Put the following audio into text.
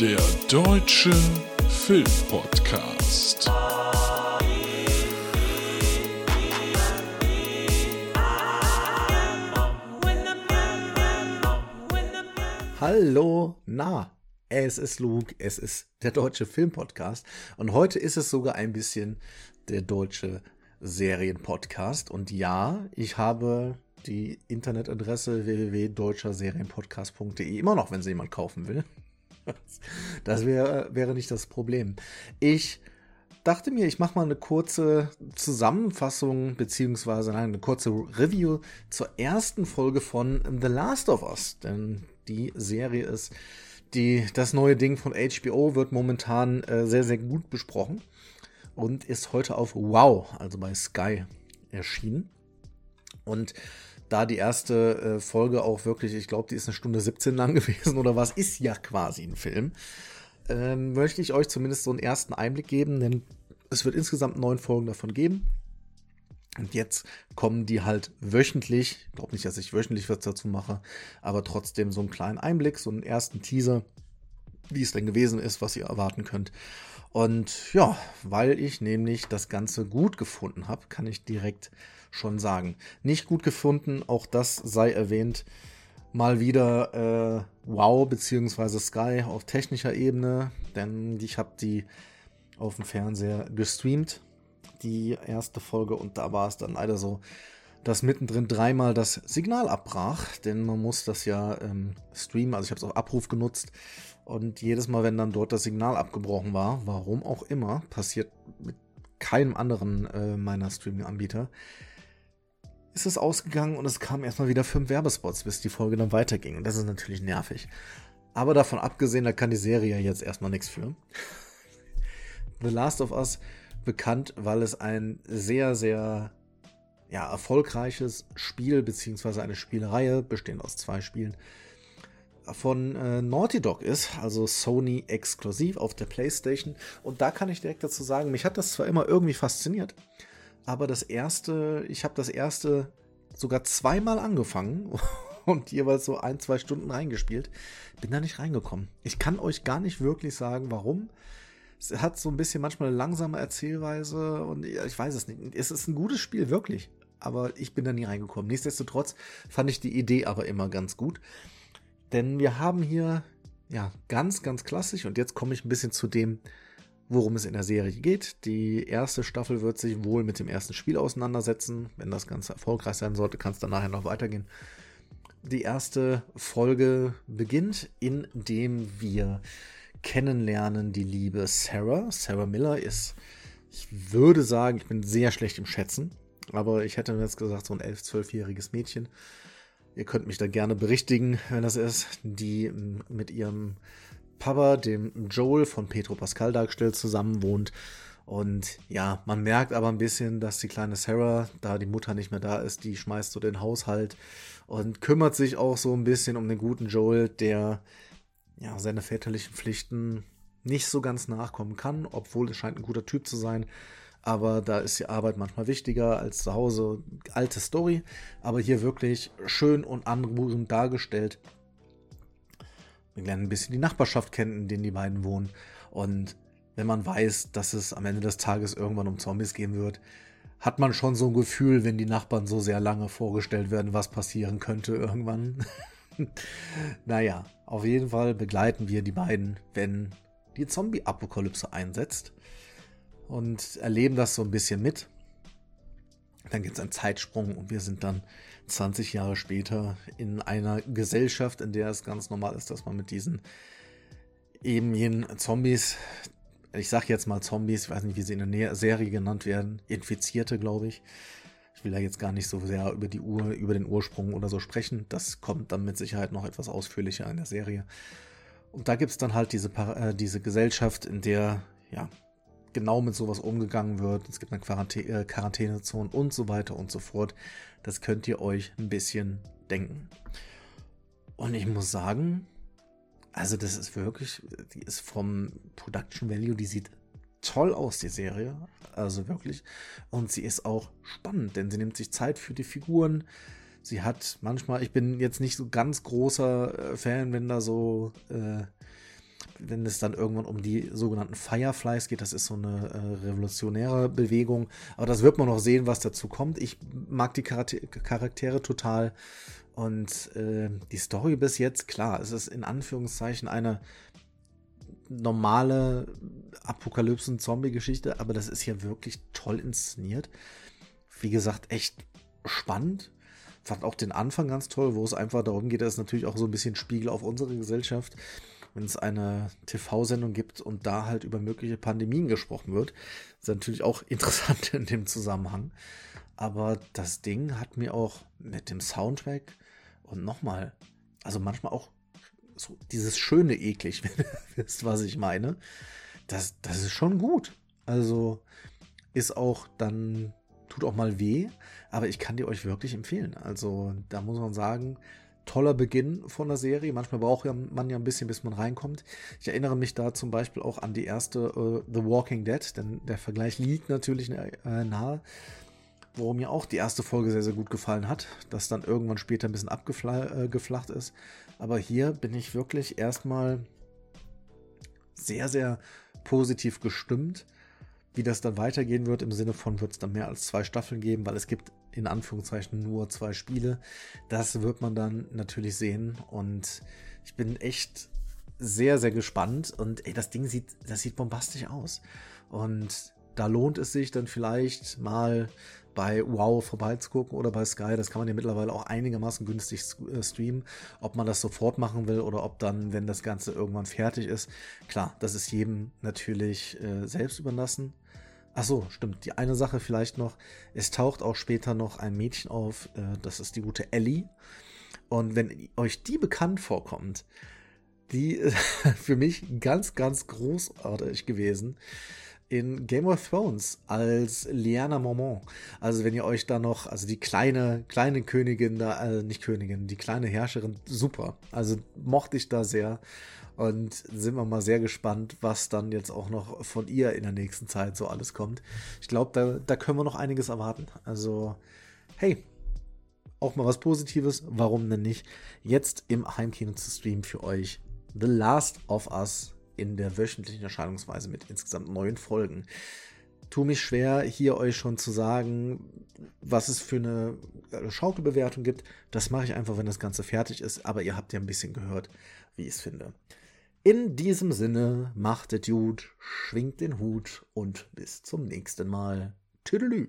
Der Deutsche Filmpodcast. Hallo, na, es ist Luke, es ist der Deutsche Filmpodcast und heute ist es sogar ein bisschen der Deutsche Serienpodcast und ja, ich habe die Internetadresse www.deutscherserienpodcast.de immer noch, wenn sie jemand kaufen will. Das wär, wäre nicht das Problem. Ich dachte mir, ich mache mal eine kurze Zusammenfassung, beziehungsweise eine kurze Review zur ersten Folge von The Last of Us. Denn die Serie ist die, das neue Ding von HBO, wird momentan äh, sehr, sehr gut besprochen und ist heute auf Wow, also bei Sky, erschienen. Und da die erste äh, Folge auch wirklich, ich glaube, die ist eine Stunde 17 lang gewesen oder was, ist ja quasi ein Film, ähm, möchte ich euch zumindest so einen ersten Einblick geben, denn es wird insgesamt neun Folgen davon geben. Und jetzt kommen die halt wöchentlich. Ich glaube nicht, dass ich wöchentlich was dazu mache, aber trotzdem so einen kleinen Einblick, so einen ersten Teaser, wie es denn gewesen ist, was ihr erwarten könnt. Und ja, weil ich nämlich das Ganze gut gefunden habe, kann ich direkt schon sagen. Nicht gut gefunden, auch das sei erwähnt. Mal wieder äh, Wow bzw. Sky auf technischer Ebene, denn ich habe die auf dem Fernseher gestreamt, die erste Folge, und da war es dann leider so, dass mittendrin dreimal das Signal abbrach, denn man muss das ja ähm, streamen, also ich habe es auf Abruf genutzt und jedes Mal, wenn dann dort das Signal abgebrochen war, warum auch immer, passiert mit keinem anderen äh, meiner Streaming-Anbieter, ist es ausgegangen und es kamen erstmal wieder fünf Werbespots, bis die Folge dann weiterging. Und das ist natürlich nervig. Aber davon abgesehen, da kann die Serie jetzt erstmal nichts für. The Last of Us bekannt, weil es ein sehr, sehr ja, erfolgreiches Spiel beziehungsweise eine Spielreihe, bestehend aus zwei Spielen, von äh, Naughty Dog ist, also Sony exklusiv auf der PlayStation. Und da kann ich direkt dazu sagen, mich hat das zwar immer irgendwie fasziniert, aber das erste, ich habe das erste sogar zweimal angefangen und jeweils so ein, zwei Stunden reingespielt. Bin da nicht reingekommen. Ich kann euch gar nicht wirklich sagen, warum. Es hat so ein bisschen manchmal eine langsame Erzählweise und ich weiß es nicht. Es ist ein gutes Spiel, wirklich. Aber ich bin da nie reingekommen. Nichtsdestotrotz fand ich die Idee aber immer ganz gut. Denn wir haben hier, ja, ganz, ganz klassisch und jetzt komme ich ein bisschen zu dem, worum es in der Serie geht. Die erste Staffel wird sich wohl mit dem ersten Spiel auseinandersetzen. Wenn das Ganze erfolgreich sein sollte, kann es dann nachher noch weitergehen. Die erste Folge beginnt, indem wir kennenlernen die liebe Sarah. Sarah Miller ist, ich würde sagen, ich bin sehr schlecht im Schätzen, aber ich hätte jetzt gesagt, so ein 11-, 12-jähriges Mädchen. Ihr könnt mich da gerne berichtigen, wenn das ist, die mit ihrem Papa, dem Joel von Petro Pascal dargestellt, zusammen wohnt. Und ja, man merkt aber ein bisschen, dass die kleine Sarah, da die Mutter nicht mehr da ist, die schmeißt so den Haushalt und kümmert sich auch so ein bisschen um den guten Joel, der ja seine väterlichen Pflichten nicht so ganz nachkommen kann, obwohl es scheint ein guter Typ zu sein. Aber da ist die Arbeit manchmal wichtiger als zu Hause. Alte Story, aber hier wirklich schön und anrührend dargestellt. Wir lernen ein bisschen die Nachbarschaft kennen, in der die beiden wohnen. Und wenn man weiß, dass es am Ende des Tages irgendwann um Zombies gehen wird, hat man schon so ein Gefühl, wenn die Nachbarn so sehr lange vorgestellt werden, was passieren könnte irgendwann. naja, auf jeden Fall begleiten wir die beiden, wenn die Zombie-Apokalypse einsetzt und erleben das so ein bisschen mit. Dann gibt es einen Zeitsprung und wir sind dann 20 Jahre später in einer Gesellschaft, in der es ganz normal ist, dass man mit diesen eben jenen Zombies, ich sage jetzt mal Zombies, ich weiß nicht, wie sie in der Serie genannt werden, Infizierte, glaube ich. Ich will da jetzt gar nicht so sehr über die Ur, über den Ursprung oder so sprechen. Das kommt dann mit Sicherheit noch etwas ausführlicher in der Serie. Und da gibt es dann halt diese, äh, diese Gesellschaft, in der ja genau mit sowas umgegangen wird. Es gibt eine Quarantä äh, Quarantänezone und so weiter und so fort. Das könnt ihr euch ein bisschen denken. Und ich muss sagen, also das ist wirklich, die ist vom Production Value, die sieht toll aus, die Serie. Also wirklich. Und sie ist auch spannend, denn sie nimmt sich Zeit für die Figuren. Sie hat manchmal, ich bin jetzt nicht so ganz großer äh, Fan, wenn da so äh, wenn es dann irgendwann um die sogenannten Fireflies geht. Das ist so eine äh, revolutionäre Bewegung. Aber das wird man noch sehen, was dazu kommt. Ich mag die Charaktere, Charaktere total. Und äh, die Story bis jetzt, klar, es ist in Anführungszeichen eine normale Apokalypsen-Zombie-Geschichte, aber das ist hier wirklich toll inszeniert. Wie gesagt, echt spannend. Fand auch den Anfang ganz toll, wo es einfach darum geht, dass es natürlich auch so ein bisschen Spiegel auf unsere Gesellschaft, wenn es eine TV-Sendung gibt und da halt über mögliche Pandemien gesprochen wird. Das ist natürlich auch interessant in dem Zusammenhang. Aber das Ding hat mir auch mit dem Soundtrack und nochmal, also manchmal auch so dieses schöne eklig, wenn ihr wisst, was ich meine. Das, das ist schon gut. Also ist auch dann, tut auch mal weh, aber ich kann die euch wirklich empfehlen. Also da muss man sagen, toller Beginn von der Serie. Manchmal braucht man ja ein bisschen, bis man reinkommt. Ich erinnere mich da zum Beispiel auch an die erste uh, The Walking Dead, denn der Vergleich liegt natürlich äh, nahe wo mir auch die erste Folge sehr, sehr gut gefallen hat, das dann irgendwann später ein bisschen abgeflacht äh, ist. Aber hier bin ich wirklich erstmal sehr, sehr positiv gestimmt, wie das dann weitergehen wird. Im Sinne von, wird es dann mehr als zwei Staffeln geben, weil es gibt in Anführungszeichen nur zwei Spiele. Das wird man dann natürlich sehen. Und ich bin echt sehr, sehr gespannt. Und ey, das Ding sieht, das sieht bombastisch aus. Und da lohnt es sich dann vielleicht mal bei Wow vorbeizugucken oder bei Sky. Das kann man ja mittlerweile auch einigermaßen günstig äh, streamen. Ob man das sofort machen will oder ob dann, wenn das Ganze irgendwann fertig ist. Klar, das ist jedem natürlich äh, selbst überlassen. Ach so, stimmt. Die eine Sache vielleicht noch. Es taucht auch später noch ein Mädchen auf. Äh, das ist die gute Ellie. Und wenn euch die bekannt vorkommt, die ist für mich ganz, ganz großartig gewesen in Game of Thrones als Liana Mormont. Also wenn ihr euch da noch, also die kleine, kleine Königin da, äh, nicht Königin, die kleine Herrscherin, super. Also mochte ich da sehr. Und sind wir mal sehr gespannt, was dann jetzt auch noch von ihr in der nächsten Zeit so alles kommt. Ich glaube, da, da können wir noch einiges erwarten. Also, hey, auch mal was Positives, warum denn nicht? Jetzt im Heimkino zu streamen für euch The Last of Us in der wöchentlichen Erscheinungsweise mit insgesamt neun Folgen. Tu mich schwer, hier euch schon zu sagen, was es für eine Schaukelbewertung gibt. Das mache ich einfach, wenn das Ganze fertig ist. Aber ihr habt ja ein bisschen gehört, wie ich es finde. In diesem Sinne, macht es gut, schwingt den Hut und bis zum nächsten Mal. Tüdelü.